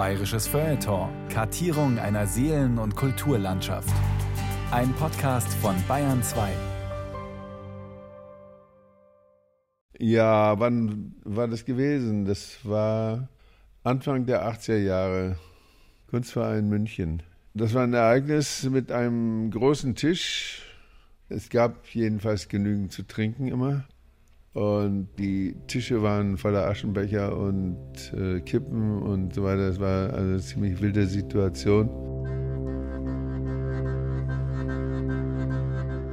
Bayerisches Feuilleton. Kartierung einer Seelen- und Kulturlandschaft. Ein Podcast von Bayern 2. Ja, wann war das gewesen? Das war Anfang der 80er Jahre. Kunstverein München. Das war ein Ereignis mit einem großen Tisch. Es gab jedenfalls genügend zu trinken immer. Und die Tische waren voller Aschenbecher und äh, Kippen und so weiter. Es war eine ziemlich wilde Situation.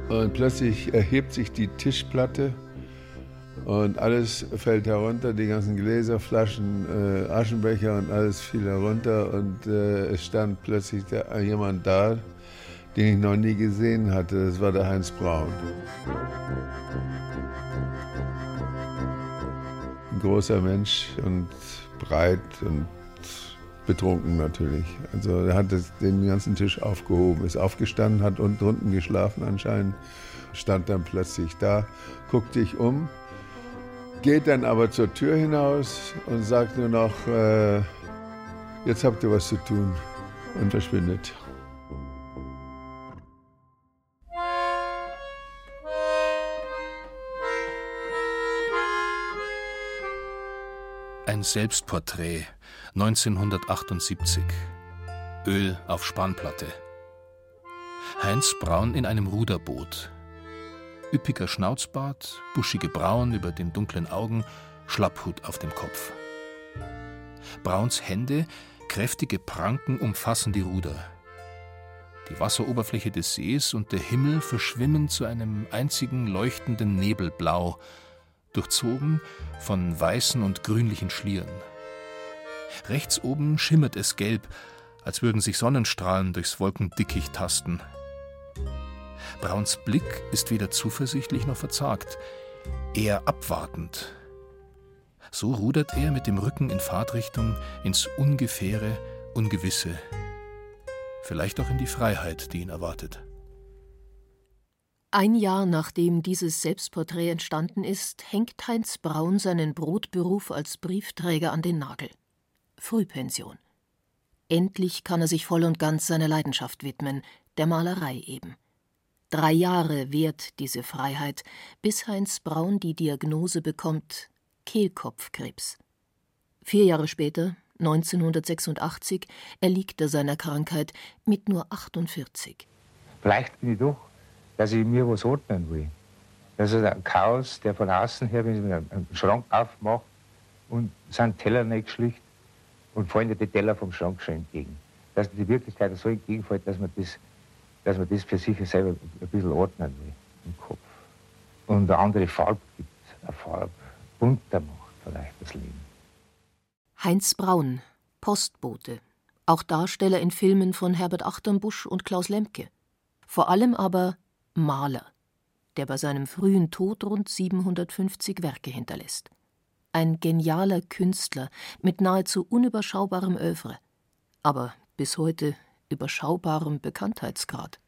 Und plötzlich erhebt sich die Tischplatte und alles fällt herunter, die ganzen Gläser, Flaschen, äh, Aschenbecher und alles fiel herunter und äh, es stand plötzlich da, jemand da, den ich noch nie gesehen hatte. Das war der Heinz Braun. Ein großer Mensch und breit und betrunken natürlich. Also er hat den ganzen Tisch aufgehoben, ist aufgestanden, hat unten drunten geschlafen anscheinend, stand dann plötzlich da, guckte sich um, geht dann aber zur Tür hinaus und sagt nur noch, äh, jetzt habt ihr was zu tun und verschwindet. Ein Selbstporträt 1978. Öl auf Spanplatte. Heinz Braun in einem Ruderboot. Üppiger Schnauzbart, buschige Brauen über den dunklen Augen, Schlapphut auf dem Kopf. Brauns Hände, kräftige Pranken umfassen die Ruder. Die Wasseroberfläche des Sees und der Himmel verschwimmen zu einem einzigen leuchtenden Nebelblau, durchzogen von weißen und grünlichen Schlieren. Rechts oben schimmert es gelb, als würden sich Sonnenstrahlen durchs Wolkendickicht tasten. Brauns Blick ist weder zuversichtlich noch verzagt, eher abwartend. So rudert er mit dem Rücken in Fahrtrichtung ins Ungefähre, Ungewisse, vielleicht auch in die Freiheit, die ihn erwartet. Ein Jahr nachdem dieses Selbstporträt entstanden ist, hängt Heinz Braun seinen Brotberuf als Briefträger an den Nagel. Frühpension. Endlich kann er sich voll und ganz seiner Leidenschaft widmen, der Malerei eben. Drei Jahre währt diese Freiheit, bis Heinz Braun die Diagnose bekommt Kehlkopfkrebs. Vier Jahre später, 1986, erliegt er seiner Krankheit mit nur 48. Vielleicht bin ich doch dass ich mir was ordnen will. Das ist ein Chaos, der von außen her, wenn ich einen Schrank aufmache und sind Teller nicht geschlicht und fallen dir die Teller vom Schrank schon entgegen. Dass die Wirklichkeit so entgegenfällt, dass man das, dass man das für sich selber ein bisschen ordnen will im Kopf. Und eine andere Farbe gibt, eine Farbe bunter macht vielleicht das Leben. Heinz Braun, Postbote, auch Darsteller in Filmen von Herbert Achternbusch und Klaus Lemke. Vor allem aber Maler, der bei seinem frühen Tod rund 750 Werke hinterlässt. Ein genialer Künstler mit nahezu unüberschaubarem Övre, aber bis heute überschaubarem Bekanntheitsgrad.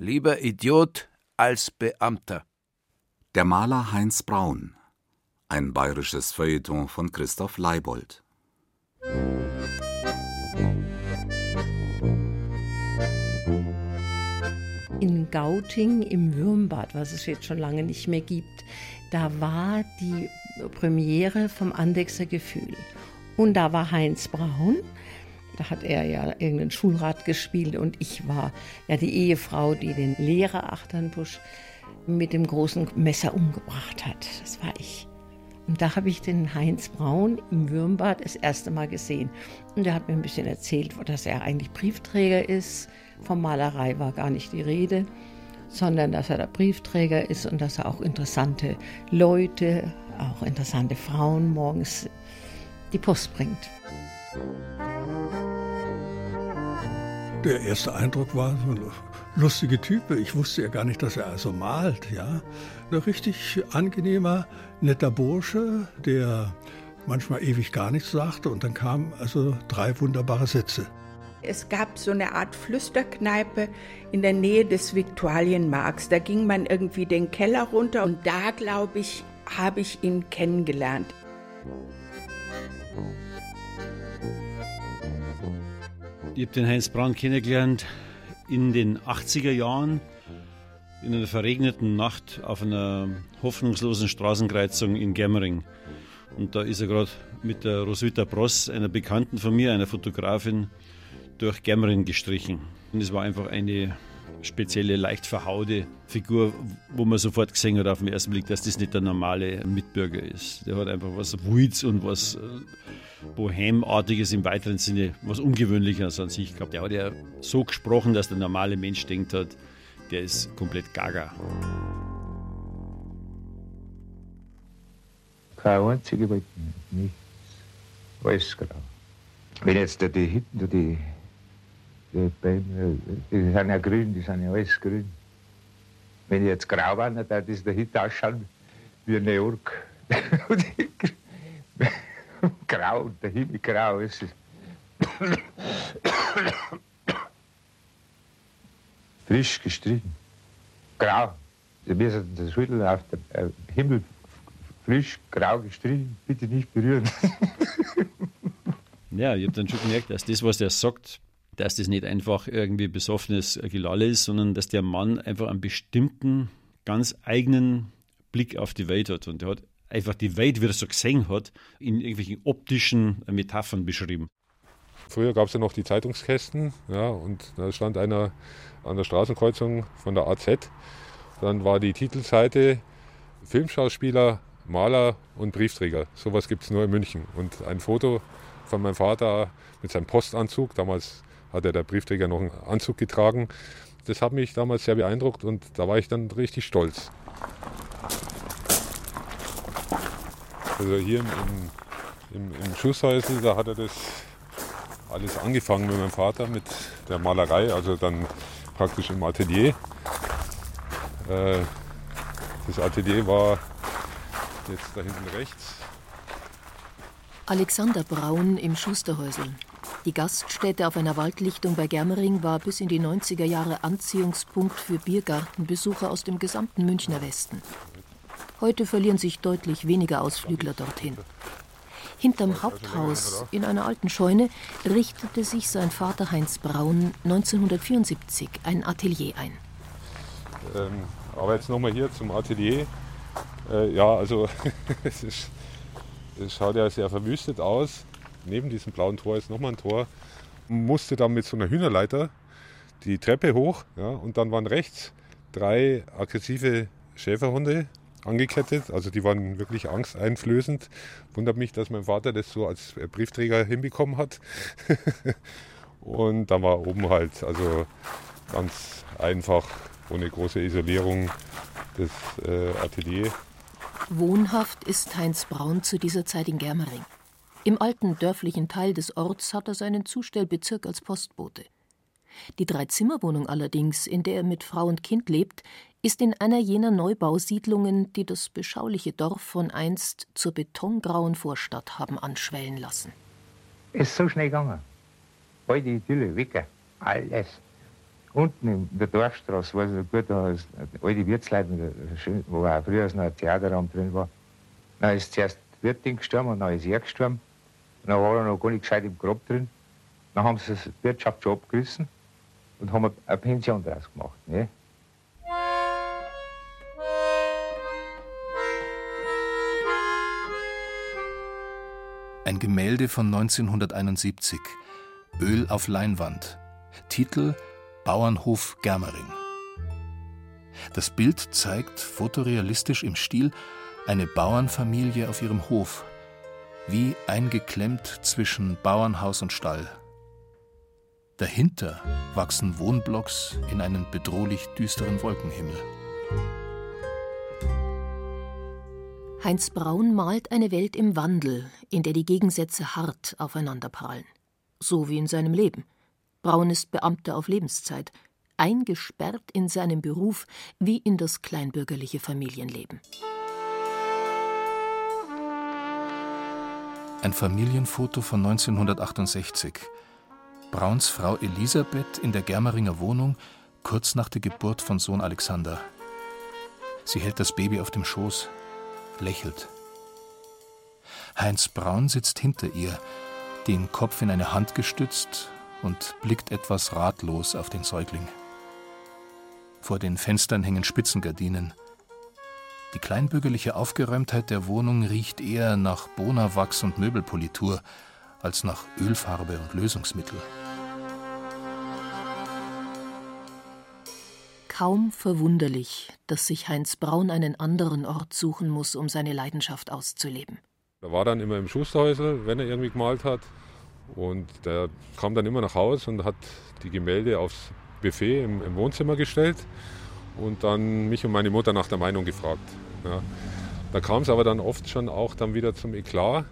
Lieber Idiot als Beamter. Der Maler Heinz Braun ein bayerisches Feuilleton von Christoph Leibold. In Gauting im Würmbad, was es jetzt schon lange nicht mehr gibt, da war die Premiere vom Andexer Gefühl. Und da war Heinz Braun, da hat er ja irgendeinen Schulrat gespielt und ich war ja die Ehefrau, die den Lehrer Achternbusch mit dem großen Messer umgebracht hat. Das war ich. Und da habe ich den Heinz Braun im Würmbad das erste Mal gesehen. Und er hat mir ein bisschen erzählt, dass er eigentlich Briefträger ist. Von Malerei war gar nicht die Rede, sondern dass er der Briefträger ist und dass er auch interessante Leute, auch interessante Frauen morgens die Post bringt. Der erste Eindruck war so lustige Type. Ich wusste ja gar nicht, dass er also malt, ja. Ein richtig angenehmer, netter Bursche, der manchmal ewig gar nichts sagte und dann kamen also drei wunderbare Sätze. Es gab so eine Art Flüsterkneipe in der Nähe des Viktualienmarks. Da ging man irgendwie den Keller runter und da, glaube ich, habe ich ihn kennengelernt. Ich habe den Heinz Braun kennengelernt in den 80er Jahren in einer verregneten Nacht auf einer hoffnungslosen Straßenkreuzung in Germering. Und da ist er gerade mit der Roswitha Bross, einer Bekannten von mir, einer Fotografin, durch Germering gestrichen. Und es war einfach eine spezielle, leicht verhaude Figur, wo man sofort gesehen hat auf den ersten Blick, dass das nicht der normale Mitbürger ist. Der hat einfach was Wilds und was äh, Bohemartiges im weiteren Sinne, was Ungewöhnliches an sich gehabt. Der hat ja so gesprochen, dass der normale Mensch denkt hat, der ist komplett gaga. Keine einzige Wolke, nichts. Alles grau. Wenn jetzt die hinten, da die, die Bäume, die sind ja grün, die sind ja alles grün. Wenn ich jetzt grau war, dann würde das da hinten ausschauen wie New York. grau, der Himmel grau ist es. Frisch gestrichen. Grau. Wir sind das Schüttel auf dem äh, Himmel frisch, grau gestrichen. Bitte nicht berühren. ja, ich habe dann schon gemerkt, dass das, was der sagt, dass das nicht einfach irgendwie besoffenes Gelalle ist, sondern dass der Mann einfach einen bestimmten, ganz eigenen Blick auf die Welt hat. Und er hat einfach die Welt, wie er so gesehen hat, in irgendwelchen optischen Metaphern beschrieben. Früher gab es ja noch die Zeitungskästen, ja, und da stand einer an der Straßenkreuzung von der AZ. Dann war die Titelseite Filmschauspieler, Maler und Briefträger. Sowas gibt es nur in München. Und ein Foto von meinem Vater mit seinem Postanzug. Damals hatte der Briefträger noch einen Anzug getragen. Das hat mich damals sehr beeindruckt und da war ich dann richtig stolz. Also hier im, im, im Schusshäusl, da hat er das alles angefangen mit meinem Vater, mit der Malerei, also dann praktisch im Atelier. Äh, das Atelier war jetzt da hinten rechts. Alexander Braun im Schusterhäusl. Die Gaststätte auf einer Waldlichtung bei Germering war bis in die 90er Jahre Anziehungspunkt für Biergartenbesucher aus dem gesamten Münchner Westen. Heute verlieren sich deutlich weniger Ausflügler dorthin. Hinterm Haupthaus in einer alten Scheune richtete sich sein Vater Heinz Braun 1974 ein Atelier ein. Ähm, aber jetzt nochmal hier zum Atelier. Äh, ja, also es, ist, es schaut ja sehr verwüstet aus. Neben diesem blauen Tor ist nochmal ein Tor. Musste dann mit so einer Hühnerleiter die Treppe hoch ja, und dann waren rechts drei aggressive Schäferhunde angekettet. Also die waren wirklich angsteinflößend. Wundert mich, dass mein Vater das so als Briefträger hinbekommen hat. und dann war oben halt also ganz einfach, ohne große Isolierung, das äh, Atelier. Wohnhaft ist Heinz Braun zu dieser Zeit in Germering. Im alten dörflichen Teil des Orts hat er seinen Zustellbezirk als Postbote. Die Dreizimmerwohnung allerdings, in der er mit Frau und Kind lebt, ist in einer jener Neubausiedlungen, die das beschauliche Dorf von einst zur betongrauen Vorstadt haben anschwellen lassen. Ist so schnell gegangen. All die Idylle, weg, alles. Unten in der Dorfstraße war es so gut, da ist all die Wirtsleute, wo auch früher noch ein Theaterraum drin war. Dann ist zuerst die Wirtin gestorben und dann ist er gestorben. Dann war er noch gar nicht gescheit im Grab drin. Dann haben sie das Wirtschaft schon abgerissen und haben eine Pension draus gemacht. Ne? Ein Gemälde von 1971. Öl auf Leinwand. Titel Bauernhof Germering. Das Bild zeigt fotorealistisch im Stil eine Bauernfamilie auf ihrem Hof, wie eingeklemmt zwischen Bauernhaus und Stall. Dahinter wachsen Wohnblocks in einen bedrohlich düsteren Wolkenhimmel. Heinz Braun malt eine Welt im Wandel, in der die Gegensätze hart aufeinanderprallen. So wie in seinem Leben. Braun ist Beamter auf Lebenszeit, eingesperrt in seinem Beruf wie in das kleinbürgerliche Familienleben. Ein Familienfoto von 1968. Brauns Frau Elisabeth in der Germeringer Wohnung kurz nach der Geburt von Sohn Alexander. Sie hält das Baby auf dem Schoß, lächelt. Heinz Braun sitzt hinter ihr, den Kopf in eine Hand gestützt und blickt etwas ratlos auf den Säugling. Vor den Fenstern hängen Spitzengardinen. Die kleinbürgerliche Aufgeräumtheit der Wohnung riecht eher nach Bonawachs und Möbelpolitur als nach Ölfarbe und Lösungsmittel. Kaum verwunderlich, dass sich Heinz Braun einen anderen Ort suchen muss, um seine Leidenschaft auszuleben. Er war dann immer im Schusterhäusl, wenn er irgendwie gemalt hat. Und der kam dann immer nach Hause und hat die Gemälde aufs Buffet im, im Wohnzimmer gestellt und dann mich und meine Mutter nach der Meinung gefragt. Ja. Da kam es aber dann oft schon auch dann wieder zum Eklat,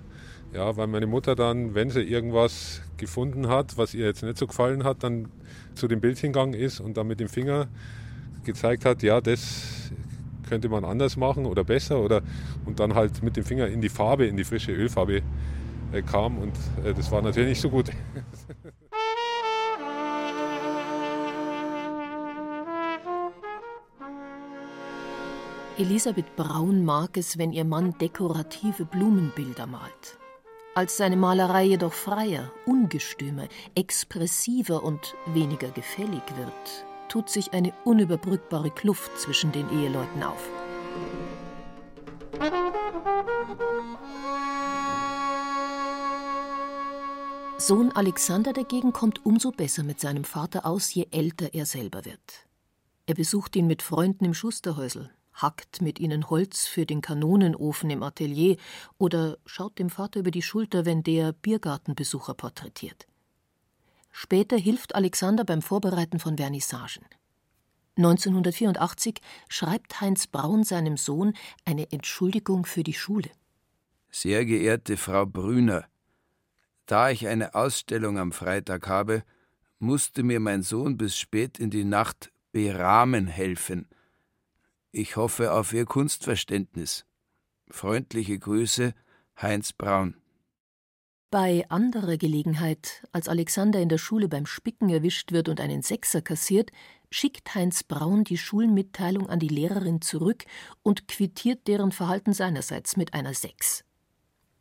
ja, weil meine Mutter dann, wenn sie irgendwas gefunden hat, was ihr jetzt nicht so gefallen hat, dann zu dem Bild hingegangen ist und dann mit dem Finger gezeigt hat, ja, das könnte man anders machen oder besser oder und dann halt mit dem Finger in die Farbe, in die frische Ölfarbe äh, kam und äh, das war natürlich nicht so gut. Elisabeth Braun mag es, wenn ihr Mann dekorative Blumenbilder malt. Als seine Malerei jedoch freier, ungestümer, expressiver und weniger gefällig wird, tut sich eine unüberbrückbare Kluft zwischen den Eheleuten auf. Sohn Alexander dagegen kommt umso besser mit seinem Vater aus, je älter er selber wird. Er besucht ihn mit Freunden im Schusterhäusl, hackt mit ihnen Holz für den Kanonenofen im Atelier oder schaut dem Vater über die Schulter, wenn der Biergartenbesucher porträtiert. Später hilft Alexander beim Vorbereiten von Vernissagen. 1984 schreibt Heinz Braun seinem Sohn eine Entschuldigung für die Schule. Sehr geehrte Frau Brüner, da ich eine Ausstellung am Freitag habe, musste mir mein Sohn bis spät in die Nacht berahmen helfen. Ich hoffe auf Ihr Kunstverständnis. Freundliche Grüße, Heinz Braun. Bei anderer Gelegenheit, als Alexander in der Schule beim Spicken erwischt wird und einen Sechser kassiert, schickt Heinz Braun die Schulmitteilung an die Lehrerin zurück und quittiert deren Verhalten seinerseits mit einer Sechs.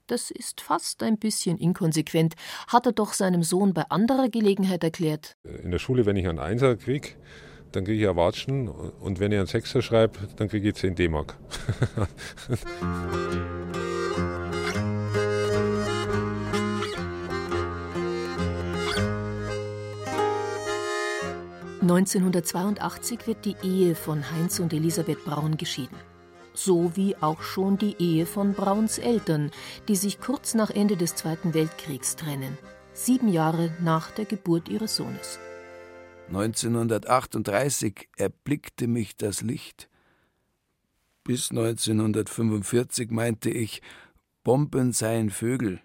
Das ist fast ein bisschen inkonsequent, hat er doch seinem Sohn bei anderer Gelegenheit erklärt. In der Schule, wenn ich einen Einser kriege, dann kriege ich ja Watschen und wenn ich einen Sechser schreibe, dann kriege ich 10 D-Mark. 1982 wird die Ehe von Heinz und Elisabeth Braun geschieden. So wie auch schon die Ehe von Brauns Eltern, die sich kurz nach Ende des Zweiten Weltkriegs trennen, sieben Jahre nach der Geburt ihres Sohnes. 1938 erblickte mich das Licht. Bis 1945 meinte ich, Bomben seien Vögel.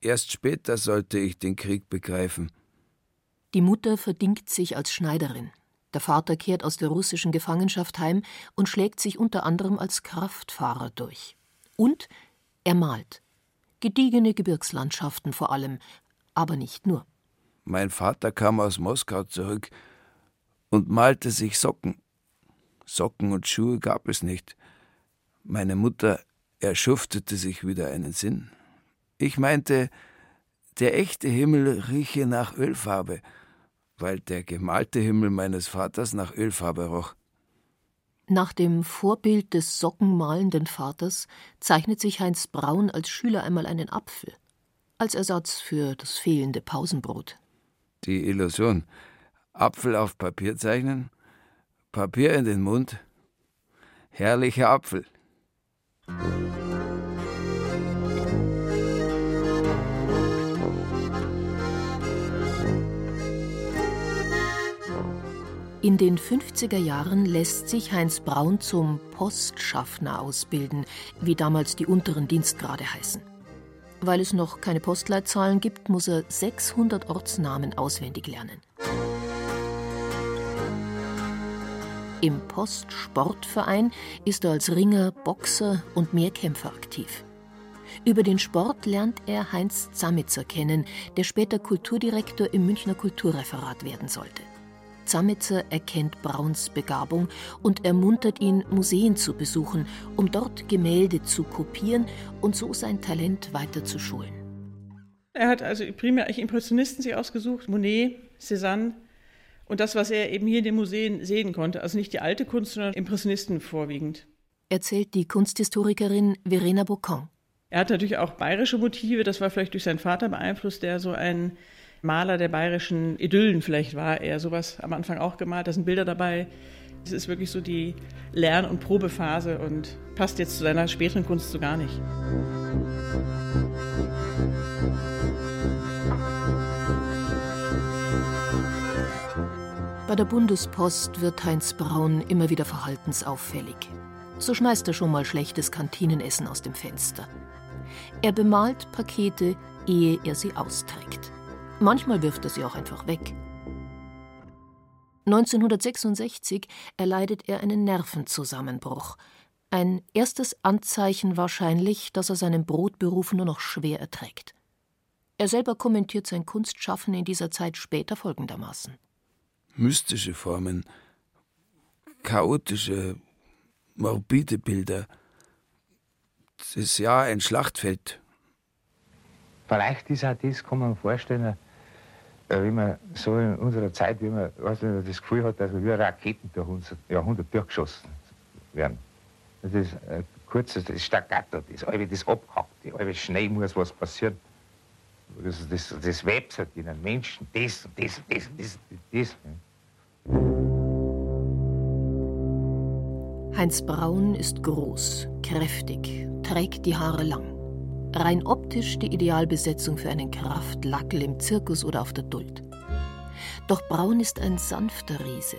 Erst später sollte ich den Krieg begreifen. Die Mutter verdingt sich als Schneiderin. Der Vater kehrt aus der russischen Gefangenschaft heim und schlägt sich unter anderem als Kraftfahrer durch. Und er malt. Gediegene Gebirgslandschaften vor allem, aber nicht nur. Mein Vater kam aus Moskau zurück und malte sich Socken. Socken und Schuhe gab es nicht. Meine Mutter erschuftete sich wieder einen Sinn. Ich meinte, der echte Himmel rieche nach Ölfarbe weil der gemalte Himmel meines Vaters nach Ölfarbe roch. Nach dem Vorbild des sockenmalenden Vaters zeichnet sich Heinz Braun als Schüler einmal einen Apfel, als Ersatz für das fehlende Pausenbrot. Die Illusion. Apfel auf Papier zeichnen, Papier in den Mund, herrlicher Apfel. In den 50er Jahren lässt sich Heinz Braun zum Postschaffner ausbilden, wie damals die unteren Dienstgrade heißen. Weil es noch keine Postleitzahlen gibt, muss er 600 Ortsnamen auswendig lernen. Im Postsportverein ist er als Ringer, Boxer und Mehrkämpfer aktiv. Über den Sport lernt er Heinz Zamitzer kennen, der später Kulturdirektor im Münchner Kulturreferat werden sollte. Zamitzer erkennt Brauns Begabung und ermuntert ihn, Museen zu besuchen, um dort Gemälde zu kopieren und so sein Talent weiter zu schulen. Er hat also primär eigentlich Impressionisten sich ausgesucht, Monet, Cézanne und das, was er eben hier in den Museen sehen konnte. Also nicht die alte Kunst, sondern Impressionisten vorwiegend. Erzählt die Kunsthistorikerin Verena Bocon. Er hat natürlich auch bayerische Motive, das war vielleicht durch seinen Vater beeinflusst, der so ein Maler der bayerischen Idyllen vielleicht war. Er sowas am Anfang auch gemalt, da sind Bilder dabei. Es ist wirklich so die Lern- und Probephase und passt jetzt zu seiner späteren Kunst so gar nicht. Bei der Bundespost wird Heinz Braun immer wieder verhaltensauffällig. So schmeißt er schon mal schlechtes Kantinenessen aus dem Fenster. Er bemalt Pakete, ehe er sie austrägt. Manchmal wirft er sie auch einfach weg. 1966 erleidet er einen Nervenzusammenbruch. Ein erstes Anzeichen wahrscheinlich, dass er seinen Brotberuf nur noch schwer erträgt. Er selber kommentiert sein Kunstschaffen in dieser Zeit später folgendermaßen. Mystische Formen, chaotische, morbide Bilder. Das ist ja ein Schlachtfeld. Vielleicht ist auch das, kann man vorstellen, wie man so in unserer Zeit, wie man weißt du, das Gefühl hat, dass wir wie Raketen durch unser Jahrhundert durchgeschossen werden. Das ist äh, kurzes, das Staccato, das halbe das abhackt, die halbe Schnee muss was passieren. Das, das, das webselt in einem Menschen, das und das und das und das. das, Heinz Braun ist groß, kräftig, trägt die Haare lang. Rein optisch die Idealbesetzung für einen Kraftlackel im Zirkus oder auf der Duld. Doch Braun ist ein sanfter Riese,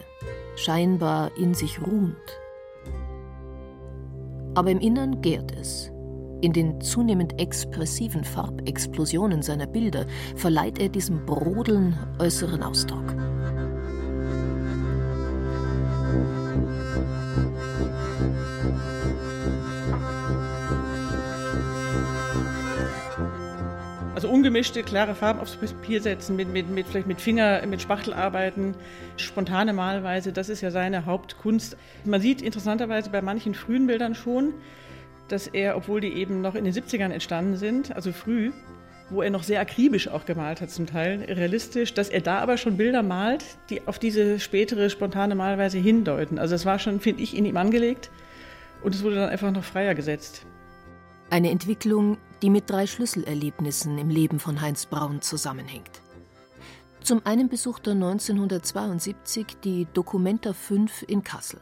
scheinbar in sich ruhend. Aber im Innern gärt es. In den zunehmend expressiven Farbexplosionen seiner Bilder verleiht er diesem Brodeln äußeren Ausdruck. Also ungemischte, klare Farben aufs Papier setzen, mit, mit, mit, vielleicht mit Finger, mit Spachtel arbeiten, spontane Malweise, das ist ja seine Hauptkunst. Man sieht interessanterweise bei manchen frühen Bildern schon, dass er, obwohl die eben noch in den 70ern entstanden sind, also früh, wo er noch sehr akribisch auch gemalt hat zum Teil, realistisch, dass er da aber schon Bilder malt, die auf diese spätere spontane Malweise hindeuten. Also das war schon, finde ich, in ihm angelegt und es wurde dann einfach noch freier gesetzt. Eine Entwicklung, die mit drei Schlüsselerlebnissen im Leben von Heinz Braun zusammenhängt. Zum einen besucht er 1972 die Documenta 5 in Kassel.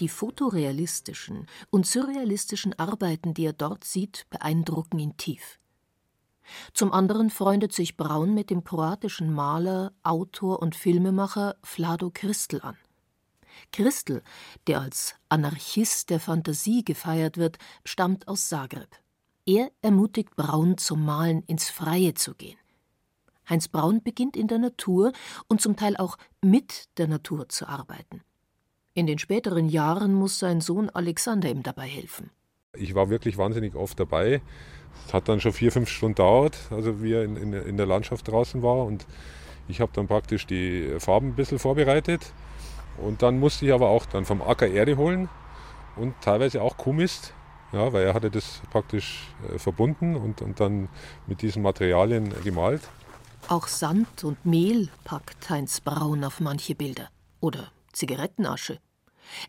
Die fotorealistischen und surrealistischen Arbeiten, die er dort sieht, beeindrucken ihn tief. Zum anderen freundet sich Braun mit dem kroatischen Maler, Autor und Filmemacher Vlado Christel an. Christel, der als Anarchist der Fantasie gefeiert wird, stammt aus Zagreb. Er ermutigt Braun zum Malen ins Freie zu gehen. Heinz Braun beginnt in der Natur und zum Teil auch mit der Natur zu arbeiten. In den späteren Jahren muss sein Sohn Alexander ihm dabei helfen. Ich war wirklich wahnsinnig oft dabei. Es hat dann schon vier, fünf Stunden dauert, also wie er in, in, in der Landschaft draußen war. Und ich habe dann praktisch die Farben ein bisschen vorbereitet. Und dann musste ich aber auch dann vom Acker Erde holen und teilweise auch Kuhmist. Ja, weil er hatte das praktisch äh, verbunden und, und dann mit diesen Materialien gemalt. Auch Sand und Mehl packt Heinz Braun auf manche Bilder. Oder Zigarettenasche.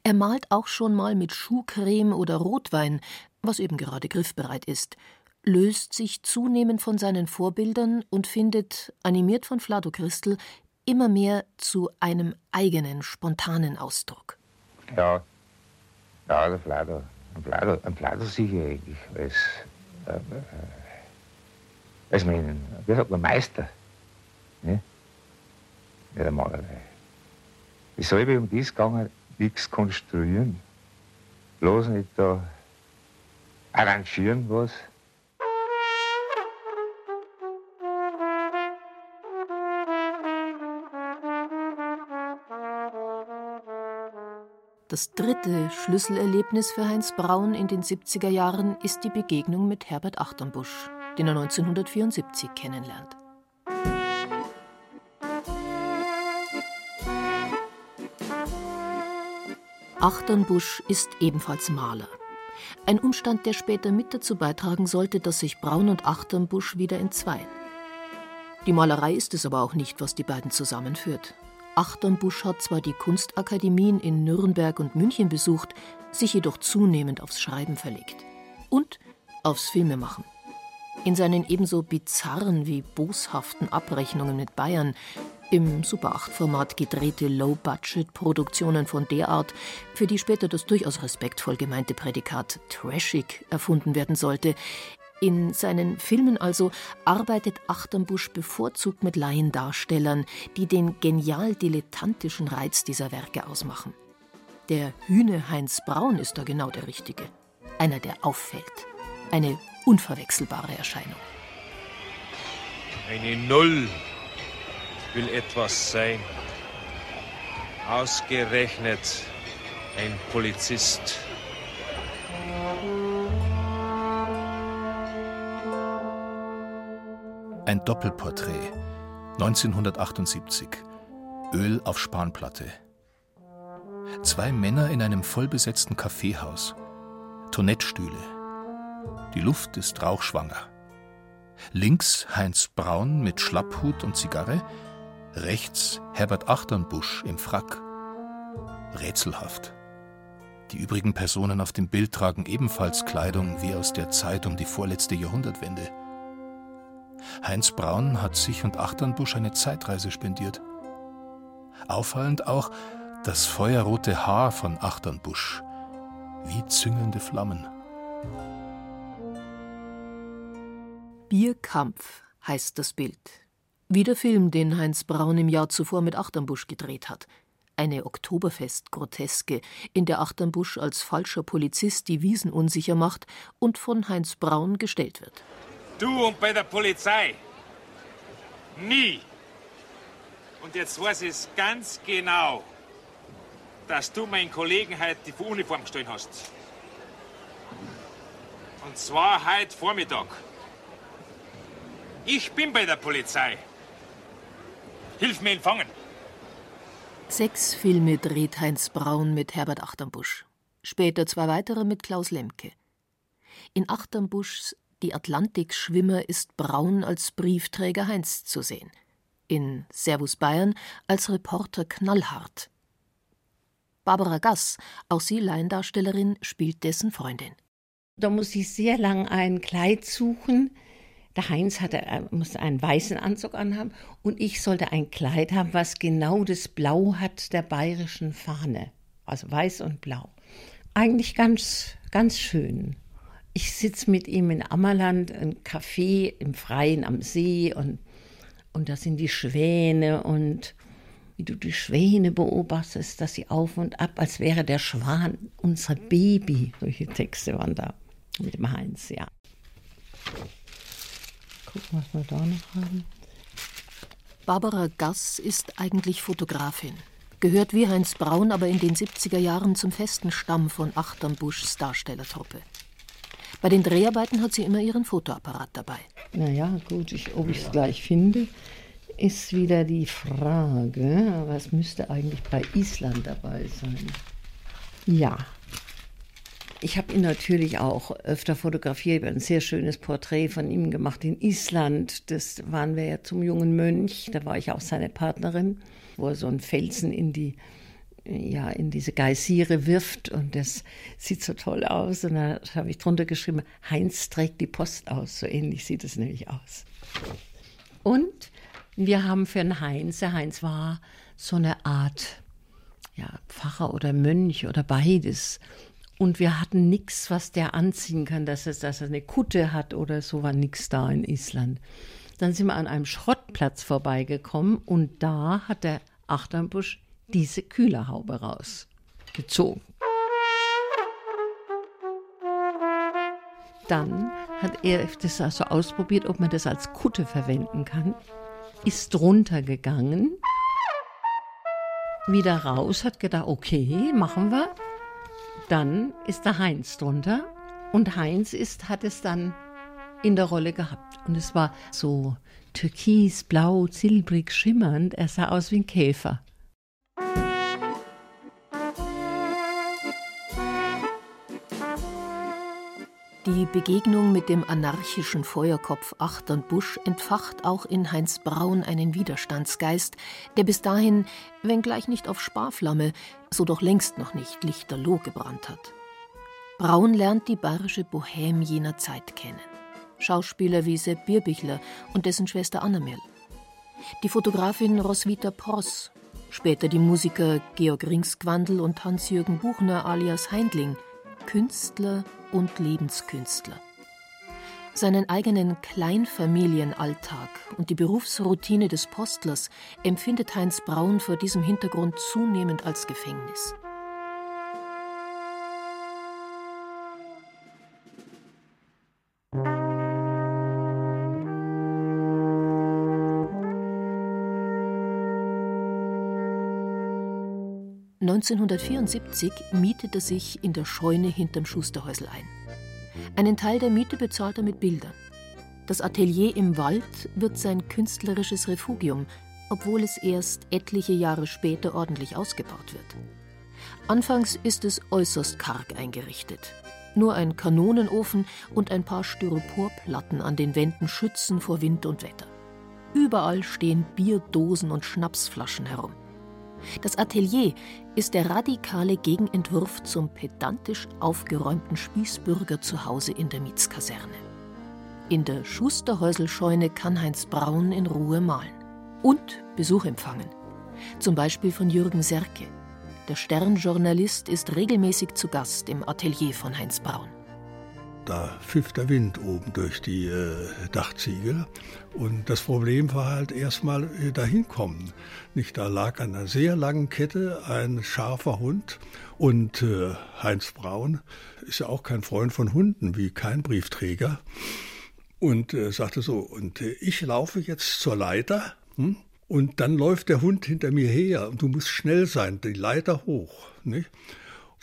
Er malt auch schon mal mit Schuhcreme oder Rotwein, was eben gerade griffbereit ist, löst sich zunehmend von seinen Vorbildern und findet, animiert von Flado Christel, immer mehr zu einem eigenen, spontanen Ausdruck. Ja, ja der Flado, ein Flado sicher eigentlich als, äh, äh, als mein, wie sagt man, Meister. Ne? Ja, der Malerei. Es soll um das gegangen, nichts konstruieren. Bloß nicht da arrangieren was. Das dritte Schlüsselerlebnis für Heinz Braun in den 70er Jahren ist die Begegnung mit Herbert Achternbusch, den er 1974 kennenlernt. Achternbusch ist ebenfalls Maler. Ein Umstand, der später mit dazu beitragen sollte, dass sich Braun und Achternbusch wieder entzweien. Die Malerei ist es aber auch nicht, was die beiden zusammenführt. Achternbusch hat zwar die Kunstakademien in Nürnberg und München besucht, sich jedoch zunehmend aufs Schreiben verlegt. Und aufs Filmemachen. In seinen ebenso bizarren wie boshaften Abrechnungen mit Bayern, im Super 8-Format gedrehte Low-Budget-Produktionen von der Art, für die später das durchaus respektvoll gemeinte Prädikat trashig erfunden werden sollte, in seinen Filmen also arbeitet Achternbusch bevorzugt mit Laiendarstellern, die den genial dilettantischen Reiz dieser Werke ausmachen. Der Hühne Heinz Braun ist da genau der Richtige. Einer, der auffällt. Eine unverwechselbare Erscheinung. Eine Null will etwas sein. Ausgerechnet ein Polizist. Ein Doppelporträt 1978. Öl auf Spanplatte. Zwei Männer in einem vollbesetzten Kaffeehaus. Toilettstühle. Die Luft ist rauchschwanger. Links Heinz Braun mit Schlapphut und Zigarre, rechts Herbert Achternbusch im Frack. Rätselhaft. Die übrigen Personen auf dem Bild tragen ebenfalls Kleidung wie aus der Zeit um die vorletzte Jahrhundertwende. Heinz Braun hat sich und Achternbusch eine Zeitreise spendiert. Auffallend auch das feuerrote Haar von Achternbusch, wie züngelnde Flammen. Bierkampf heißt das Bild. Wie der Film, den Heinz Braun im Jahr zuvor mit Achternbusch gedreht hat. Eine Oktoberfest-Groteske, in der Achternbusch als falscher Polizist die Wiesen unsicher macht und von Heinz Braun gestellt wird. Du und bei der Polizei. Nie. Und jetzt weiß ich es ganz genau, dass du meinen Kollegen heute die Uniform gestellt hast. Und zwar heute Vormittag. Ich bin bei der Polizei. Hilf mir ihn fangen. Sechs Filme dreht Heinz Braun mit Herbert Achternbusch. Später zwei weitere mit Klaus Lemke. In Achternbuschs Die Atlantikschwimmer ist Braun als Briefträger Heinz zu sehen. In Servus Bayern als Reporter Knallhart. Barbara Gass, auch sie Laiendarstellerin, spielt dessen Freundin. Da muss ich sehr lang ein Kleid suchen. Der Heinz hatte, äh, musste einen weißen Anzug anhaben und ich sollte ein Kleid haben, was genau das Blau hat der bayerischen Fahne. Also weiß und blau. Eigentlich ganz, ganz schön. Ich sitze mit ihm in Ammerland, ein Café im Freien am See und, und da sind die Schwäne und wie du die Schwäne beobachtest, dass sie auf und ab, als wäre der Schwan unser Baby. Solche Texte waren da mit dem Heinz, ja. Gucken, was wir da noch haben. Barbara Gass ist eigentlich Fotografin. Gehört wie Heinz Braun aber in den 70er Jahren zum festen Stamm von Achternbuschs Darstellertruppe. Bei den Dreharbeiten hat sie immer ihren Fotoapparat dabei. Naja, gut, ich, ob ich es gleich finde, ist wieder die Frage. Aber es müsste eigentlich bei Island dabei sein. Ja. Ich habe ihn natürlich auch öfter fotografiert, ein sehr schönes Porträt von ihm gemacht in Island. Das waren wir ja zum jungen Mönch, da war ich auch seine Partnerin, wo er so einen Felsen in die ja, in diese Geysire wirft und das sieht so toll aus. Und da habe ich drunter geschrieben, Heinz trägt die Post aus. So ähnlich sieht es nämlich aus. Und wir haben für den Heinz, der Heinz war so eine Art ja, Pfarrer oder Mönch oder beides. Und wir hatten nichts, was der anziehen kann, dass er, dass er eine Kutte hat oder so, war nichts da in Island. Dann sind wir an einem Schrottplatz vorbeigekommen und da hat der Achternbusch diese Kühlerhaube rausgezogen. Dann hat er das also ausprobiert, ob man das als Kutte verwenden kann, ist runtergegangen, wieder raus, hat gedacht, okay, machen wir dann ist da Heinz drunter und Heinz ist, hat es dann in der Rolle gehabt. Und es war so türkis, blau, silbrig, schimmernd. Er sah aus wie ein Käfer. Die Begegnung mit dem anarchischen Feuerkopf Achternbusch entfacht auch in Heinz Braun einen Widerstandsgeist, der bis dahin, wenngleich nicht auf Sparflamme, so doch längst noch nicht lichterloh gebrannt hat. Braun lernt die bayerische Bohème jener Zeit kennen. Schauspieler wie Sepp Bierbichler und dessen Schwester Annemel. Die Fotografin Roswitha Pross, später die Musiker Georg Ringsgwandl und Hans-Jürgen Buchner alias Heindling, Künstler und Lebenskünstler. Seinen eigenen Kleinfamilienalltag und die Berufsroutine des Postlers empfindet Heinz Braun vor diesem Hintergrund zunehmend als Gefängnis. 1974 mietet er sich in der Scheune hinterm Schusterhäusl ein. Einen Teil der Miete bezahlt er mit Bildern. Das Atelier im Wald wird sein künstlerisches Refugium, obwohl es erst etliche Jahre später ordentlich ausgebaut wird. Anfangs ist es äußerst karg eingerichtet. Nur ein Kanonenofen und ein paar Styroporplatten an den Wänden schützen vor Wind und Wetter. Überall stehen Bierdosen und Schnapsflaschen herum. Das Atelier ist der radikale Gegenentwurf zum pedantisch aufgeräumten Spießbürger zu Hause in der Mietskaserne. In der Schusterhäuselscheune kann Heinz Braun in Ruhe malen und Besuch empfangen. Zum Beispiel von Jürgen Serke. Der Sternjournalist ist regelmäßig zu Gast im Atelier von Heinz Braun. Da pfiff der Wind oben durch die äh, Dachziegel. Und das Problem war halt erstmal äh, dahin kommen. Nicht, da lag an einer sehr langen Kette ein scharfer Hund. Und äh, Heinz Braun ist ja auch kein Freund von Hunden, wie kein Briefträger. Und äh, sagte so, und äh, ich laufe jetzt zur Leiter. Hm? Und dann läuft der Hund hinter mir her und du musst schnell sein, die Leiter hoch. Nicht?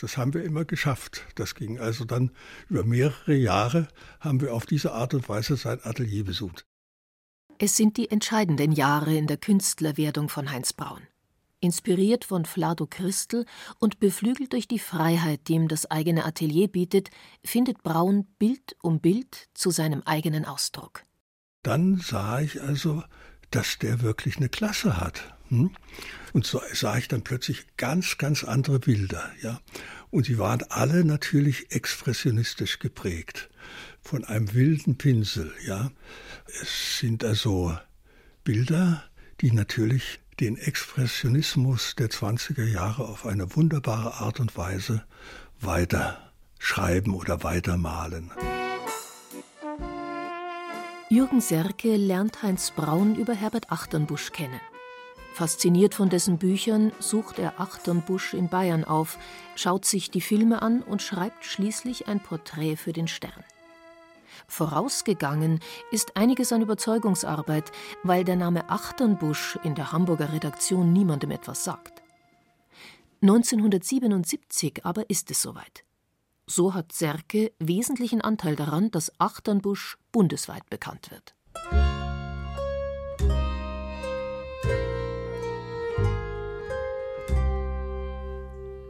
Das haben wir immer geschafft. Das ging also dann über mehrere Jahre, haben wir auf diese Art und Weise sein Atelier besucht. Es sind die entscheidenden Jahre in der Künstlerwerdung von Heinz Braun. Inspiriert von Flado Christel und beflügelt durch die Freiheit, die ihm das eigene Atelier bietet, findet Braun Bild um Bild zu seinem eigenen Ausdruck. Dann sah ich also, dass der wirklich eine Klasse hat. Hm? Und so sah ich dann plötzlich ganz, ganz andere Bilder, ja. Und sie waren alle natürlich expressionistisch geprägt. Von einem wilden Pinsel, ja. Es sind also Bilder, die natürlich den Expressionismus der 20er Jahre auf eine wunderbare Art und Weise weiter schreiben oder weitermalen. Jürgen Serke lernt Heinz Braun über Herbert Achternbusch kennen. Fasziniert von dessen Büchern sucht er Achternbusch in Bayern auf, schaut sich die Filme an und schreibt schließlich ein Porträt für den Stern. Vorausgegangen ist einiges an Überzeugungsarbeit, weil der Name Achternbusch in der Hamburger Redaktion niemandem etwas sagt. 1977 aber ist es soweit. So hat Serke wesentlichen Anteil daran, dass Achternbusch bundesweit bekannt wird.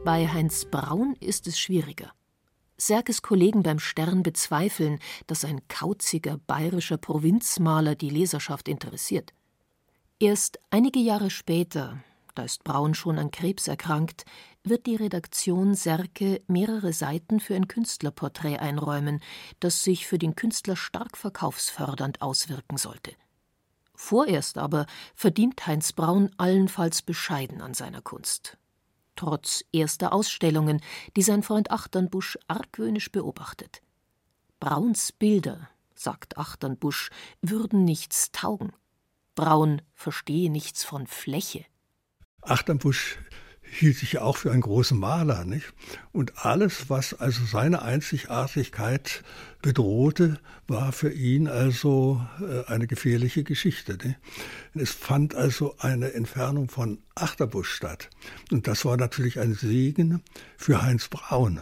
Bei Heinz Braun ist es schwieriger. Serkes Kollegen beim Stern bezweifeln, dass ein kauziger bayerischer Provinzmaler die Leserschaft interessiert. Erst einige Jahre später, da ist Braun schon an Krebs erkrankt, wird die Redaktion Serke mehrere Seiten für ein Künstlerporträt einräumen, das sich für den Künstler stark verkaufsfördernd auswirken sollte. Vorerst aber verdient Heinz Braun allenfalls bescheiden an seiner Kunst trotz erster Ausstellungen, die sein Freund Achternbusch argwöhnisch beobachtet. Brauns Bilder, sagt Achternbusch, würden nichts taugen. Braun verstehe nichts von Fläche. Achternbusch hielt sich auch für einen großen Maler, nicht? Und alles, was also seine Einzigartigkeit bedrohte, war für ihn also äh, eine gefährliche Geschichte. Nicht? Es fand also eine Entfernung von Achterbusch statt. Und das war natürlich ein Segen für Heinz Braun.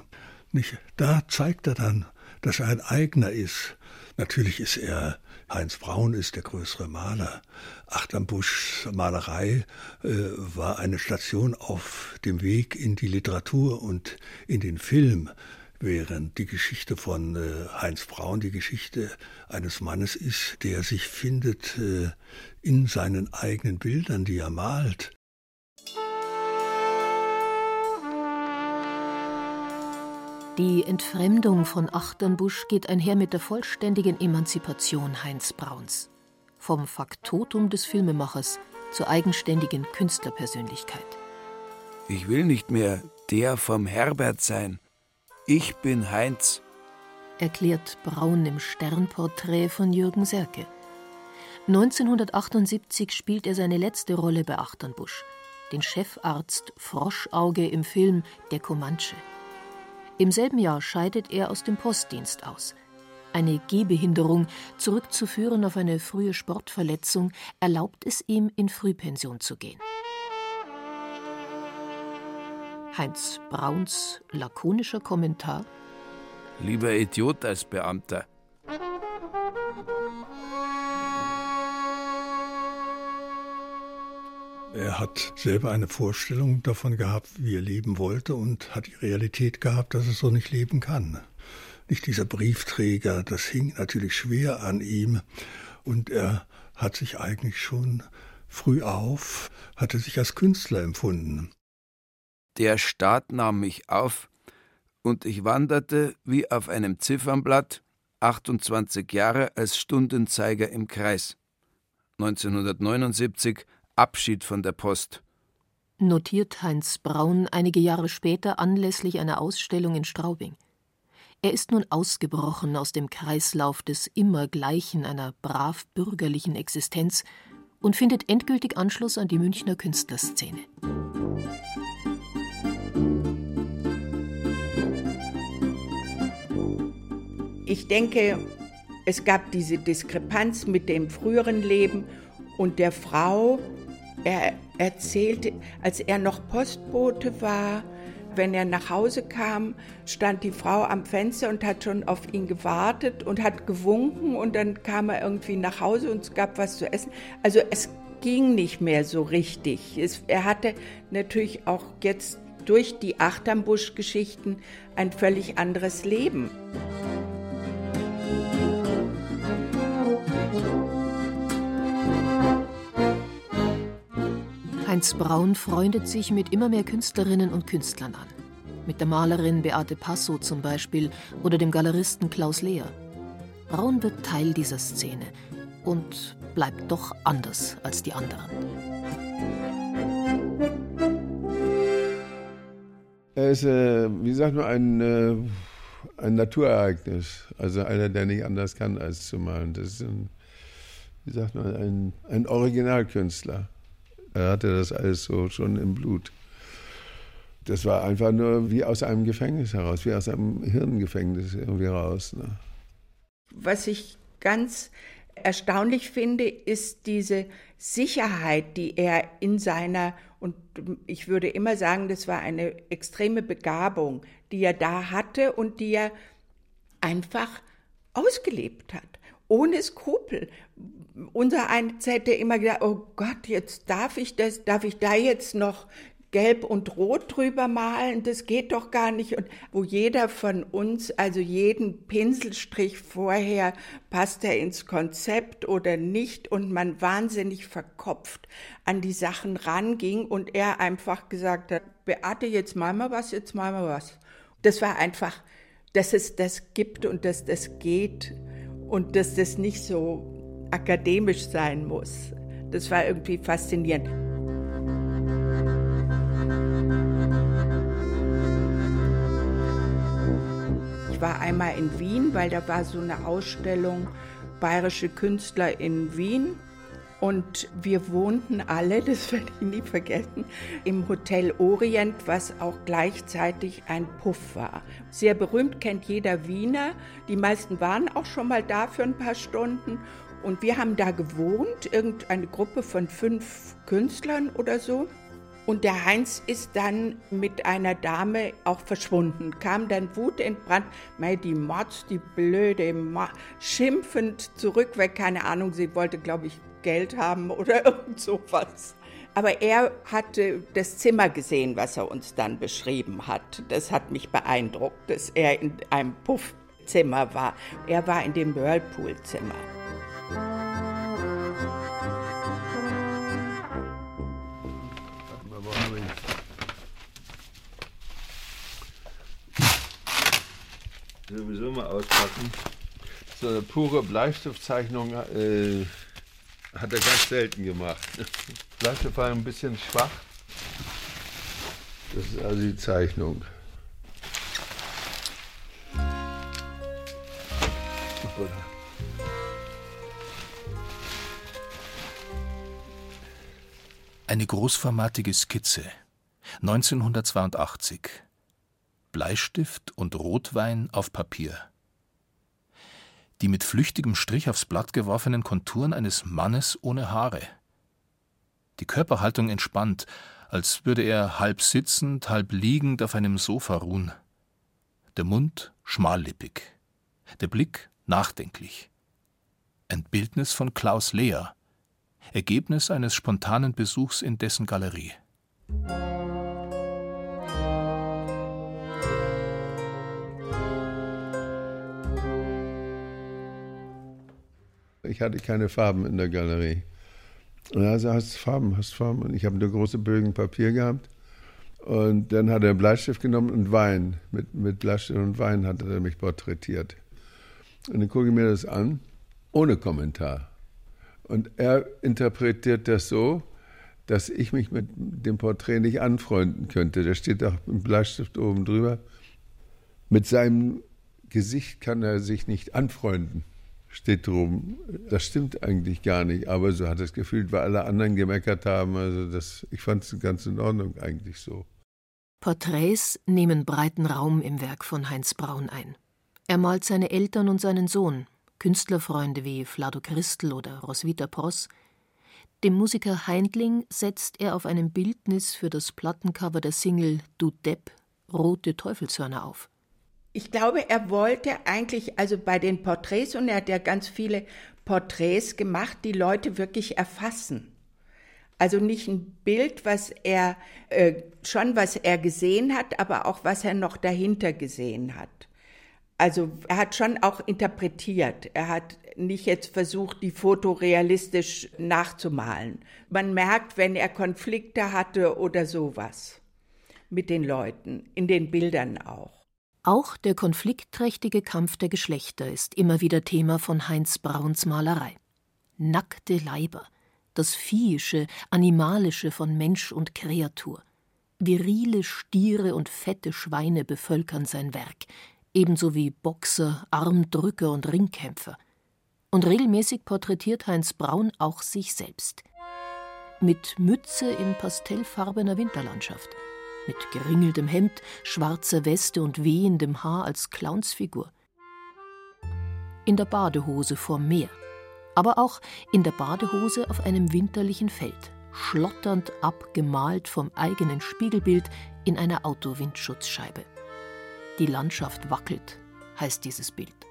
Nicht? Da zeigt er dann, dass er ein Eigner ist. Natürlich ist er, Heinz Braun ist der größere Maler. Achternbuschs Malerei äh, war eine Station auf dem Weg in die Literatur und in den Film, während die Geschichte von äh, Heinz Braun die Geschichte eines Mannes ist, der sich findet äh, in seinen eigenen Bildern, die er malt. Die Entfremdung von Achternbusch geht einher mit der vollständigen Emanzipation Heinz Brauns. Vom Faktotum des Filmemachers zur eigenständigen Künstlerpersönlichkeit. Ich will nicht mehr der vom Herbert sein. Ich bin Heinz, erklärt Braun im Sternporträt von Jürgen Serke. 1978 spielt er seine letzte Rolle bei Achternbusch, den Chefarzt Froschauge im Film Der Comanche. Im selben Jahr scheidet er aus dem Postdienst aus. Eine Gehbehinderung, zurückzuführen auf eine frühe Sportverletzung, erlaubt es ihm, in Frühpension zu gehen. Heinz Brauns lakonischer Kommentar Lieber Idiot als Beamter. Er hat selber eine Vorstellung davon gehabt, wie er leben wollte und hat die Realität gehabt, dass er so nicht leben kann. Nicht dieser Briefträger, das hing natürlich schwer an ihm und er hat sich eigentlich schon früh auf, hatte sich als Künstler empfunden. Der Staat nahm mich auf und ich wanderte wie auf einem Ziffernblatt 28 Jahre als Stundenzeiger im Kreis. 1979 Abschied von der Post. Notiert Heinz Braun einige Jahre später anlässlich einer Ausstellung in Straubing. Er ist nun ausgebrochen aus dem Kreislauf des Immergleichen einer brav bürgerlichen Existenz und findet endgültig Anschluss an die Münchner Künstlerszene. Ich denke, es gab diese Diskrepanz mit dem früheren Leben und der Frau, er erzählte, als er noch Postbote war, wenn er nach Hause kam, stand die Frau am Fenster und hat schon auf ihn gewartet und hat gewunken und dann kam er irgendwie nach Hause und es gab was zu essen. Also es ging nicht mehr so richtig. Es, er hatte natürlich auch jetzt durch die Achternbusch-Geschichten ein völlig anderes Leben. Heinz Braun freundet sich mit immer mehr Künstlerinnen und Künstlern an. Mit der Malerin Beate Passo zum Beispiel oder dem Galeristen Klaus Lehr. Braun wird Teil dieser Szene und bleibt doch anders als die anderen. Er ist, äh, wie sagt man, ein, äh, ein Naturereignis. Also einer, der nicht anders kann, als zu malen. Das ist ein, wie sagt man, ein, ein Originalkünstler. Er hatte das alles so schon im Blut. Das war einfach nur wie aus einem Gefängnis heraus, wie aus einem Hirngefängnis irgendwie raus. Ne? Was ich ganz erstaunlich finde, ist diese Sicherheit, die er in seiner, und ich würde immer sagen, das war eine extreme Begabung, die er da hatte und die er einfach ausgelebt hat ohne Skrupel. Unser eins hätte immer gedacht, oh Gott, jetzt darf ich das, darf ich da jetzt noch gelb und rot drüber malen, das geht doch gar nicht. Und wo jeder von uns, also jeden Pinselstrich vorher, passt er ins Konzept oder nicht und man wahnsinnig verkopft an die Sachen ranging und er einfach gesagt hat, Beate, jetzt mal mal was, jetzt mal mal was. Das war einfach, dass es das gibt und dass das geht und dass das nicht so akademisch sein muss. Das war irgendwie faszinierend. Ich war einmal in Wien, weil da war so eine Ausstellung bayerische Künstler in Wien und wir wohnten alle, das werde ich nie vergessen, im Hotel Orient, was auch gleichzeitig ein Puff war. Sehr berühmt kennt jeder Wiener. Die meisten waren auch schon mal da für ein paar Stunden. Und wir haben da gewohnt, irgendeine Gruppe von fünf Künstlern oder so. Und der Heinz ist dann mit einer Dame auch verschwunden, kam dann wutentbrannt, mei, die Motz, die blöde, Ma schimpfend zurück, weil keine Ahnung, sie wollte, glaube ich, Geld haben oder irgend sowas. Aber er hatte das Zimmer gesehen, was er uns dann beschrieben hat. Das hat mich beeindruckt, dass er in einem Puffzimmer war. Er war in dem Whirlpool-Zimmer. sowieso mal auspacken. So eine pure Bleistiftzeichnung äh, hat er ganz selten gemacht. Bleistift war ein bisschen schwach. Das ist also die Zeichnung. Eine großformatige Skizze. 1982. Bleistift und Rotwein auf Papier. Die mit flüchtigem Strich aufs Blatt geworfenen Konturen eines Mannes ohne Haare. Die Körperhaltung entspannt, als würde er halb sitzend, halb liegend auf einem Sofa ruhen. Der Mund schmallippig, der Blick nachdenklich. Ein Bildnis von Klaus Lehr, Ergebnis eines spontanen Besuchs in dessen Galerie. Ich hatte keine Farben in der Galerie. Und er sagte, hast Farben, hast Farben. Und ich habe eine große Bögen Papier gehabt. Und dann hat er einen Bleistift genommen und Wein. Mit, mit Bleistift und Wein hat er mich porträtiert. Und dann gucke ich mir das an, ohne Kommentar. Und er interpretiert das so, dass ich mich mit dem Porträt nicht anfreunden könnte. Da steht auch ein Bleistift oben drüber. Mit seinem Gesicht kann er sich nicht anfreunden steht drum. Das stimmt eigentlich gar nicht, aber so hat es gefühlt, weil alle anderen gemeckert haben. Also das, ich fand es ganz in Ordnung eigentlich so. Porträts nehmen breiten Raum im Werk von Heinz Braun ein. Er malt seine Eltern und seinen Sohn, Künstlerfreunde wie Flado Christel oder Roswitha Pross. Dem Musiker Heindling setzt er auf einem Bildnis für das Plattencover der Single Du Depp rote Teufelshörner auf. Ich glaube, er wollte eigentlich, also bei den Porträts, und er hat ja ganz viele Porträts gemacht, die Leute wirklich erfassen. Also nicht ein Bild, was er äh, schon was er gesehen hat, aber auch was er noch dahinter gesehen hat. Also er hat schon auch interpretiert. Er hat nicht jetzt versucht, die Foto realistisch nachzumalen. Man merkt, wenn er Konflikte hatte oder sowas mit den Leuten, in den Bildern auch. Auch der konfliktträchtige Kampf der Geschlechter ist immer wieder Thema von Heinz Brauns Malerei. Nackte Leiber, das Viehische, Animalische von Mensch und Kreatur. Virile Stiere und fette Schweine bevölkern sein Werk, ebenso wie Boxer, Armdrücker und Ringkämpfer. Und regelmäßig porträtiert Heinz Braun auch sich selbst. Mit Mütze in pastellfarbener Winterlandschaft – mit geringeltem Hemd, schwarzer Weste und wehendem Haar als Clownsfigur. In der Badehose vorm Meer, aber auch in der Badehose auf einem winterlichen Feld, schlotternd abgemalt vom eigenen Spiegelbild in einer Autowindschutzscheibe. Die Landschaft wackelt, heißt dieses Bild.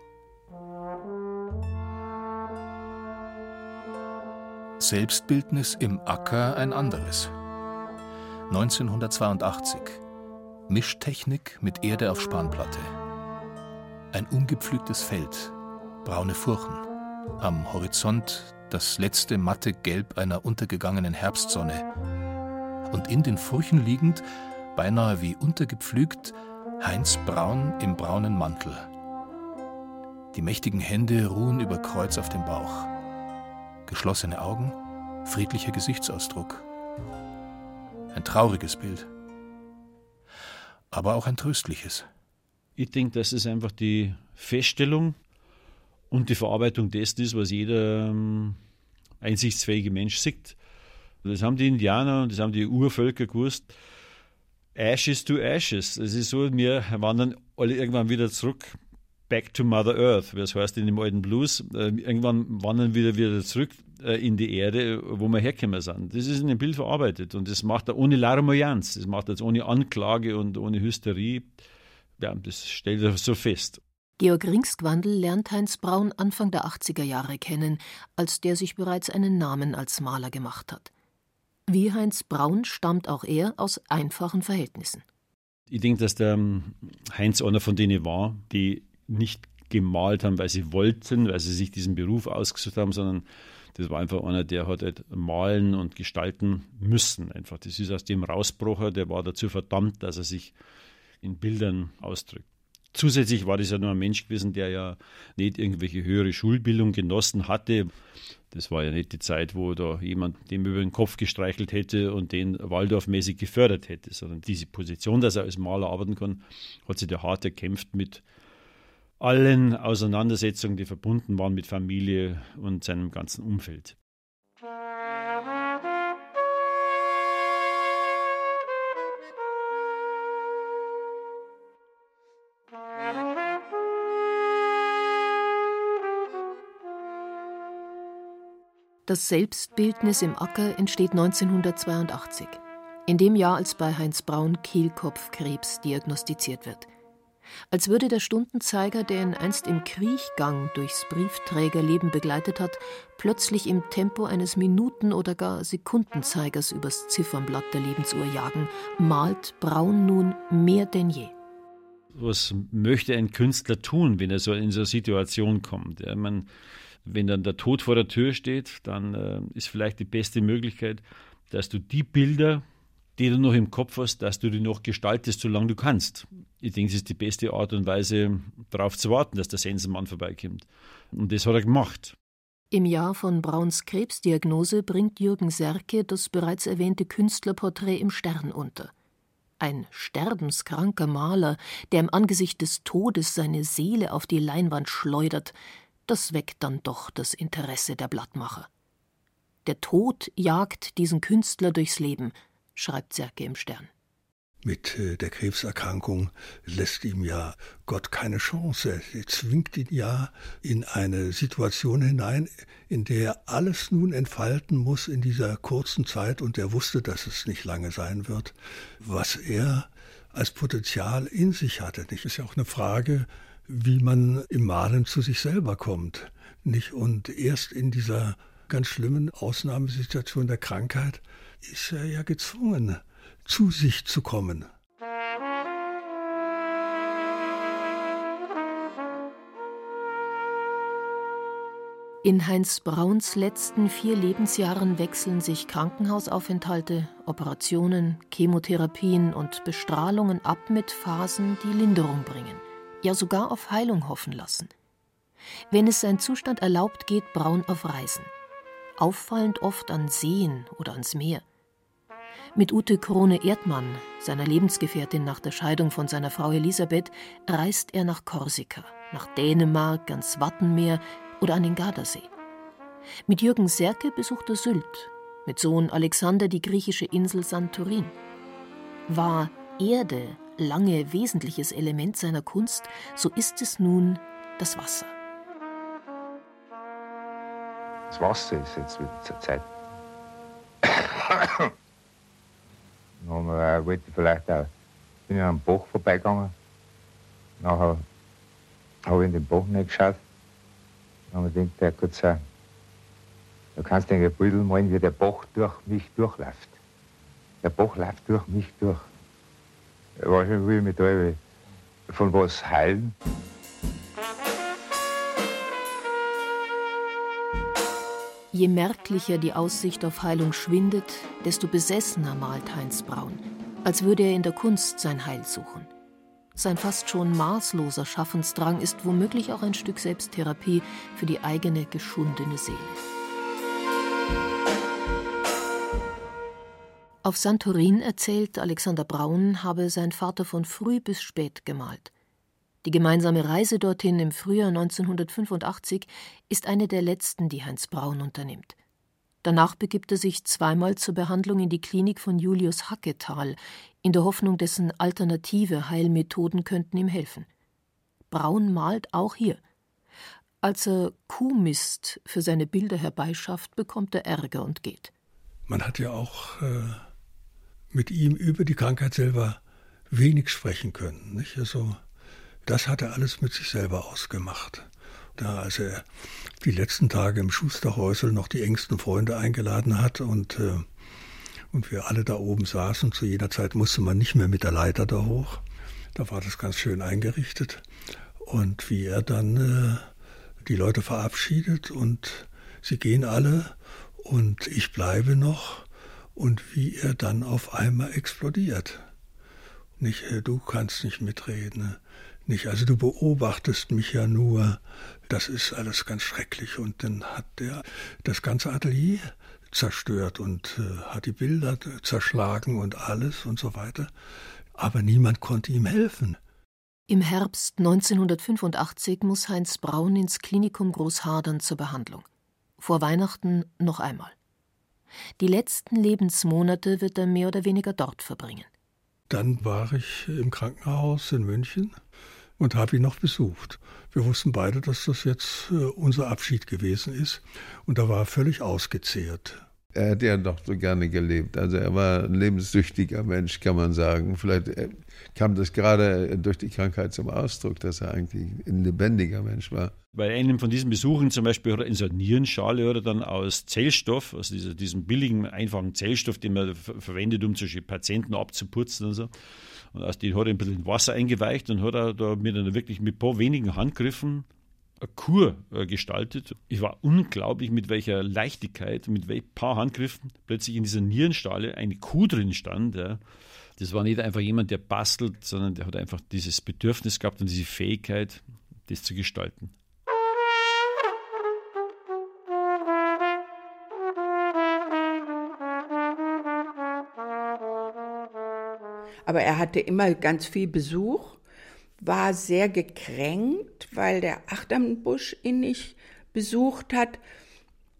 Selbstbildnis im Acker ein anderes. 1982. Mischtechnik mit Erde auf Spanplatte. Ein ungepflügtes Feld, braune Furchen. Am Horizont das letzte matte Gelb einer untergegangenen Herbstsonne. Und in den Furchen liegend, beinahe wie untergepflügt, Heinz Braun im braunen Mantel. Die mächtigen Hände ruhen über Kreuz auf dem Bauch. Geschlossene Augen, friedlicher Gesichtsausdruck. Ein trauriges Bild, aber auch ein tröstliches. Ich denke, das ist einfach die Feststellung und die Verarbeitung dessen ist, was jeder ähm, einsichtsfähige Mensch sieht. Das haben die Indianer und das haben die Urvölker gewusst. Ashes to Ashes. Es ist so, wir wandern alle irgendwann wieder zurück Back to Mother Earth, wie es heißt in dem alten Blues. Äh, irgendwann wandern wir wieder zurück äh, in die Erde, wo wir hergekommen sind. Das ist in dem Bild verarbeitet und das macht er ohne Larmoyanz, das macht er jetzt ohne Anklage und ohne Hysterie. Ja, das stellt er so fest. Georg Ringsgwandl lernt Heinz Braun Anfang der 80er Jahre kennen, als der sich bereits einen Namen als Maler gemacht hat. Wie Heinz Braun stammt auch er aus einfachen Verhältnissen. Ich denke, dass der ähm, Heinz einer von denen war, die nicht gemalt haben, weil sie wollten, weil sie sich diesen Beruf ausgesucht haben, sondern das war einfach einer, der hat halt malen und gestalten müssen. Einfach. Das ist aus dem Rausbrocher, der war dazu verdammt, dass er sich in Bildern ausdrückt. Zusätzlich war das ja nur ein Mensch gewesen, der ja nicht irgendwelche höhere Schulbildung genossen hatte. Das war ja nicht die Zeit, wo da jemand dem über den Kopf gestreichelt hätte und den Waldorfmäßig gefördert hätte, sondern diese Position, dass er als Maler arbeiten kann, hat sich der hart erkämpft mit allen Auseinandersetzungen, die verbunden waren mit Familie und seinem ganzen Umfeld. Das Selbstbildnis im Acker entsteht 1982, in dem Jahr, als bei Heinz Braun Kehlkopfkrebs diagnostiziert wird. Als würde der Stundenzeiger, der ihn einst im Kriechgang durchs Briefträgerleben begleitet hat, plötzlich im Tempo eines Minuten- oder gar Sekundenzeigers übers Ziffernblatt der Lebensuhr jagen, malt Braun nun mehr denn je. Was möchte ein Künstler tun, wenn er so in so eine Situation kommt? Ja, man, wenn dann der Tod vor der Tür steht, dann äh, ist vielleicht die beste Möglichkeit, dass du die Bilder, die du noch im Kopf hast, dass du die noch gestaltest, solange du kannst. Ich denke, es ist die beste Art und Weise, darauf zu warten, dass der Sensenmann vorbeikommt. Und das hat er gemacht. Im Jahr von Brauns Krebsdiagnose bringt Jürgen Serke das bereits erwähnte Künstlerporträt im Stern unter. Ein sterbenskranker Maler, der im Angesicht des Todes seine Seele auf die Leinwand schleudert, das weckt dann doch das Interesse der Blattmacher. Der Tod jagt diesen Künstler durchs Leben, schreibt Serke im Stern. Mit äh, der Krebserkrankung lässt ihm ja Gott keine Chance. Er zwingt ihn ja in eine Situation hinein, in der er alles nun entfalten muss in dieser kurzen Zeit, und er wusste, dass es nicht lange sein wird, was er als Potenzial in sich hatte. Das ist ja auch eine Frage, wie man im Malen zu sich selber kommt. Und erst in dieser ganz schlimmen Ausnahmesituation der Krankheit ist er ja gezwungen, zu sich zu kommen. In Heinz Brauns letzten vier Lebensjahren wechseln sich Krankenhausaufenthalte, Operationen, Chemotherapien und Bestrahlungen ab mit Phasen, die Linderung bringen ja sogar auf Heilung hoffen lassen. Wenn es sein Zustand erlaubt, geht Braun auf Reisen. Auffallend oft an Seen oder ans Meer. Mit Ute Krone Erdmann, seiner Lebensgefährtin nach der Scheidung von seiner Frau Elisabeth, reist er nach Korsika, nach Dänemark, ans Wattenmeer oder an den Gardasee. Mit Jürgen Serke besucht er Sylt, mit Sohn Alexander die griechische Insel Santorin. War Erde lange wesentliches Element seiner Kunst, so ist es nun das Wasser. Das Wasser ist jetzt wieder zur Zeit. Dann äh, wollte ich vielleicht auch, bin ich am Bach vorbeigegangen. Nachher habe ich in den Bach nicht geschaut. Dann habe ich gedacht, der gut sein. Da kannst du ein Bild malen, wie der Bach durch mich durchläuft. Der Bach läuft durch mich durch. Wahrscheinlich will ich mich da von was heilen. Je merklicher die Aussicht auf Heilung schwindet, desto besessener malt Heinz Braun, als würde er in der Kunst sein Heil suchen. Sein fast schon maßloser Schaffensdrang ist womöglich auch ein Stück Selbsttherapie für die eigene geschundene Seele. Auf Santorin erzählt Alexander Braun, habe sein Vater von früh bis spät gemalt. Die gemeinsame Reise dorthin im Frühjahr 1985 ist eine der letzten, die Heinz Braun unternimmt. Danach begibt er sich zweimal zur Behandlung in die Klinik von Julius Hacketal, in der Hoffnung, dessen alternative Heilmethoden könnten ihm helfen. Braun malt auch hier. Als er Kuhmist für seine Bilder herbeischafft, bekommt er Ärger und geht. Man hat ja auch äh, mit ihm über die Krankheit selber wenig sprechen können. Nicht? Also, das hat er alles mit sich selber ausgemacht. Da, als er die letzten Tage im Schusterhäusel noch die engsten Freunde eingeladen hat und, äh, und wir alle da oben saßen, zu jener Zeit musste man nicht mehr mit der Leiter da hoch. Da war das ganz schön eingerichtet. Und wie er dann äh, die Leute verabschiedet und sie gehen alle und ich bleibe noch und wie er dann auf einmal explodiert. Nicht, äh, du kannst nicht mitreden. Nicht, also du beobachtest mich ja nur. Das ist alles ganz schrecklich. Und dann hat er das ganze Atelier zerstört und äh, hat die Bilder zerschlagen und alles und so weiter. Aber niemand konnte ihm helfen. Im Herbst 1985 muss Heinz Braun ins Klinikum Großhadern zur Behandlung. Vor Weihnachten noch einmal. Die letzten Lebensmonate wird er mehr oder weniger dort verbringen. Dann war ich im Krankenhaus in München und habe ihn noch besucht. Wir wussten beide, dass das jetzt äh, unser Abschied gewesen ist und da war er völlig ausgezehrt. Er hätte ja doch so gerne gelebt. Also er war ein lebenssüchtiger Mensch, kann man sagen. Vielleicht äh, kam das gerade durch die Krankheit zum Ausdruck, dass er eigentlich ein lebendiger Mensch war. Bei einem von diesen Besuchen zum Beispiel hat er in so einer Nierenschale oder dann aus Zellstoff, also dieser, diesem billigen, einfachen Zellstoff, den man verwendet, um zum Beispiel Patienten abzuputzen und so. Und aus dem hat er ein bisschen Wasser eingeweicht und hat er da mit einer wirklich mit ein paar wenigen Handgriffen eine Kur äh, gestaltet. Ich war unglaublich, mit welcher Leichtigkeit, mit welchen paar Handgriffen plötzlich in dieser Nierenschale eine Kuh drin stand. Ja. Das war nicht einfach jemand, der bastelt, sondern der hat einfach dieses Bedürfnis gehabt und diese Fähigkeit, das zu gestalten. Aber er hatte immer ganz viel Besuch, war sehr gekränkt, weil der Achternbusch ihn nicht besucht hat.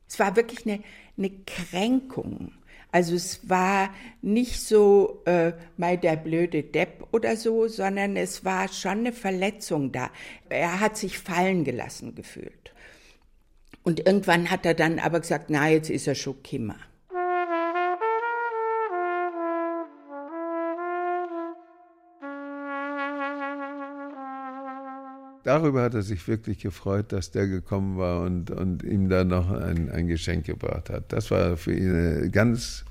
Es war wirklich eine, eine Kränkung. Also es war nicht so äh, mal der blöde Depp oder so, sondern es war schon eine Verletzung da. Er hat sich fallen gelassen gefühlt. Und irgendwann hat er dann aber gesagt, na, jetzt ist er schon Kimmer. Darüber hat er sich wirklich gefreut, dass der gekommen war und, und ihm da noch ein, ein Geschenk gebracht hat. Das war für ihn eine ganz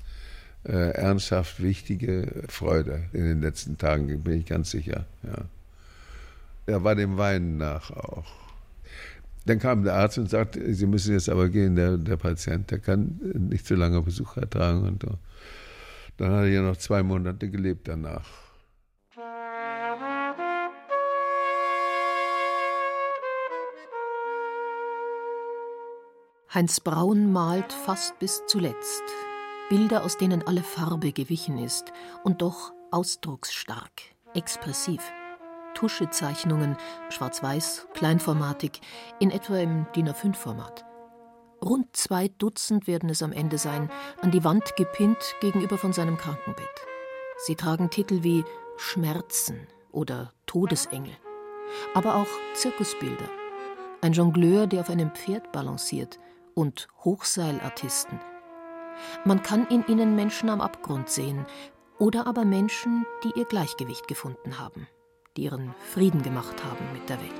äh, ernsthaft wichtige Freude in den letzten Tagen, bin ich ganz sicher. Ja. Er war dem Weinen nach auch. Dann kam der Arzt und sagte, Sie müssen jetzt aber gehen, der, der Patient, der kann nicht so lange Besuch ertragen. Und. Dann hat er ja noch zwei Monate gelebt danach. Heinz Braun malt fast bis zuletzt. Bilder, aus denen alle Farbe gewichen ist und doch ausdrucksstark, expressiv. Tuschezeichnungen, schwarz-weiß, kleinformatig, in etwa im DIN A5-Format. Rund zwei Dutzend werden es am Ende sein, an die Wand gepinnt gegenüber von seinem Krankenbett. Sie tragen Titel wie Schmerzen oder Todesengel, aber auch Zirkusbilder. Ein Jongleur, der auf einem Pferd balanciert, und Hochseilartisten. Man kann in ihnen Menschen am Abgrund sehen oder aber Menschen, die ihr Gleichgewicht gefunden haben, die ihren Frieden gemacht haben mit der Welt.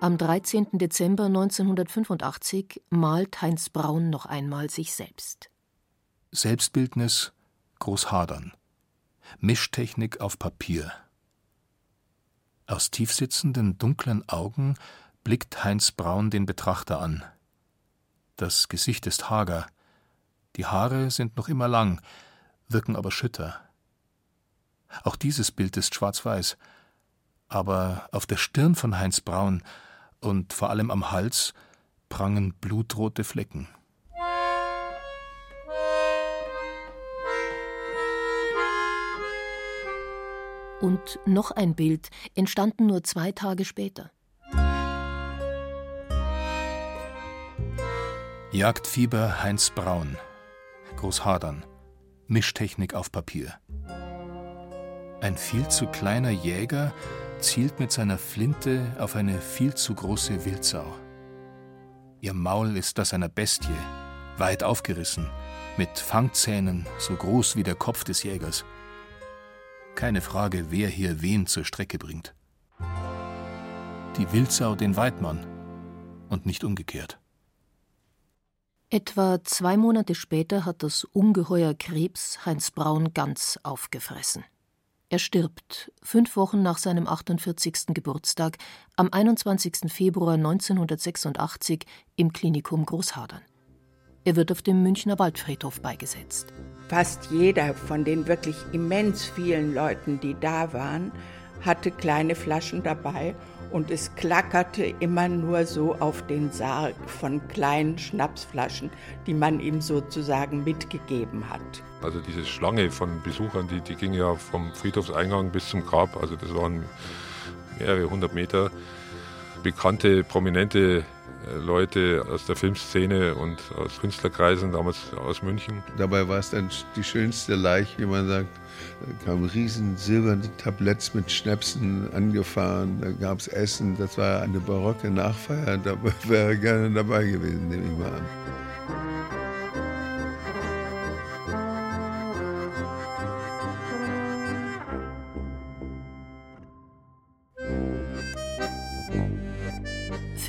Am 13. Dezember 1985 malt Heinz Braun noch einmal sich selbst. Selbstbildnis Großhadern. Mischtechnik auf Papier. Aus tiefsitzenden, dunklen Augen blickt Heinz Braun den Betrachter an. Das Gesicht ist hager, die Haare sind noch immer lang, wirken aber schütter. Auch dieses Bild ist schwarz-weiß, aber auf der Stirn von Heinz Braun und vor allem am Hals prangen blutrote Flecken. Und noch ein Bild entstanden nur zwei Tage später. Jagdfieber Heinz Braun, Großhadern. Mischtechnik auf Papier. Ein viel zu kleiner Jäger zielt mit seiner Flinte auf eine viel zu große Wildsau. Ihr Maul ist das einer Bestie, weit aufgerissen, mit Fangzähnen so groß wie der Kopf des Jägers. Keine Frage, wer hier wen zur Strecke bringt. Die Wildsau den Weidmann und nicht umgekehrt. Etwa zwei Monate später hat das Ungeheuer Krebs Heinz Braun ganz aufgefressen. Er stirbt fünf Wochen nach seinem 48. Geburtstag am 21. Februar 1986 im Klinikum Großhadern. Er wird auf dem Münchner Waldfriedhof beigesetzt. Fast jeder von den wirklich immens vielen Leuten, die da waren, hatte kleine Flaschen dabei und es klackerte immer nur so auf den Sarg von kleinen Schnapsflaschen, die man ihm sozusagen mitgegeben hat. Also diese Schlange von Besuchern, die, die ging ja vom Friedhofseingang bis zum Grab, also das waren mehrere hundert Meter. Bekannte, prominente Leute aus der Filmszene und aus Künstlerkreisen, damals aus München. Dabei war es dann die schönste Leiche, wie man sagt. Da kamen riesen silberne Tabletts mit Schnäpsen angefahren, da gab es Essen. Das war eine barocke Nachfeier, da wäre gerne dabei gewesen, nehme ich mal an.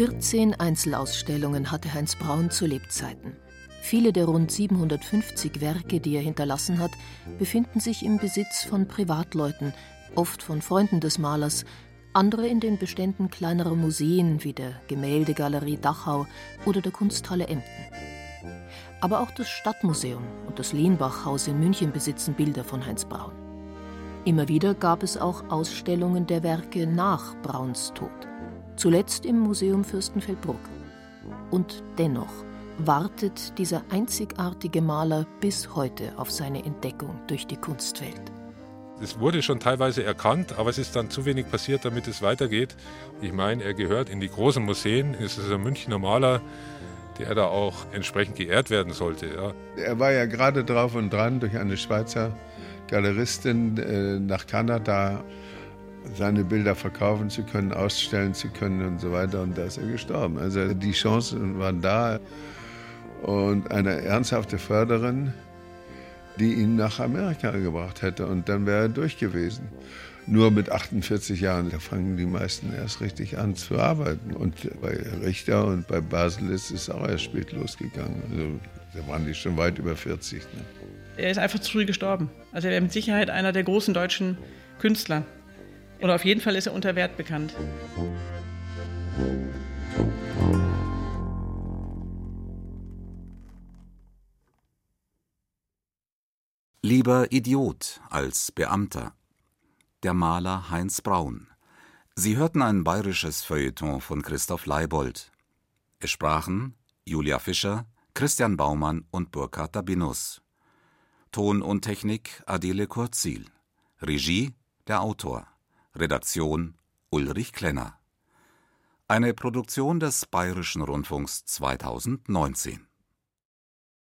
Vierzehn Einzelausstellungen hatte Heinz Braun zu Lebzeiten. Viele der rund 750 Werke, die er hinterlassen hat, befinden sich im Besitz von Privatleuten, oft von Freunden des Malers, andere in den Beständen kleinerer Museen wie der Gemäldegalerie Dachau oder der Kunsthalle Emden. Aber auch das Stadtmuseum und das Lehnbachhaus in München besitzen Bilder von Heinz Braun. Immer wieder gab es auch Ausstellungen der Werke nach Brauns Tod, zuletzt im Museum Fürstenfeldbruck. Und dennoch wartet dieser einzigartige Maler bis heute auf seine Entdeckung durch die Kunstwelt. Es wurde schon teilweise erkannt, aber es ist dann zu wenig passiert, damit es weitergeht. Ich meine, er gehört in die großen Museen, es ist ein Münchner Maler, der da auch entsprechend geehrt werden sollte. Ja. Er war ja gerade drauf und dran, durch eine Schweizer Galeristin äh, nach Kanada seine Bilder verkaufen zu können, ausstellen zu können und so weiter. Und da ist er gestorben. Also die Chancen waren da und eine ernsthafte Förderin, die ihn nach Amerika gebracht hätte und dann wäre er durch gewesen. Nur mit 48 Jahren, da fangen die meisten erst richtig an zu arbeiten. Und bei Richter und bei Basel ist es auch erst spät losgegangen. Also da waren die schon weit über 40. Ne? Er ist einfach zu früh gestorben. Also er wäre mit Sicherheit einer der großen deutschen Künstler. Oder auf jeden Fall ist er unter Wert bekannt. Lieber Idiot als Beamter. Der Maler Heinz Braun. Sie hörten ein bayerisches Feuilleton von Christoph Leibold. Es sprachen Julia Fischer, Christian Baumann und Burkhard Dabinus. Ton und Technik Adele Kurzil. Regie der Autor. Redaktion Ulrich Klenner. Eine Produktion des Bayerischen Rundfunks 2019.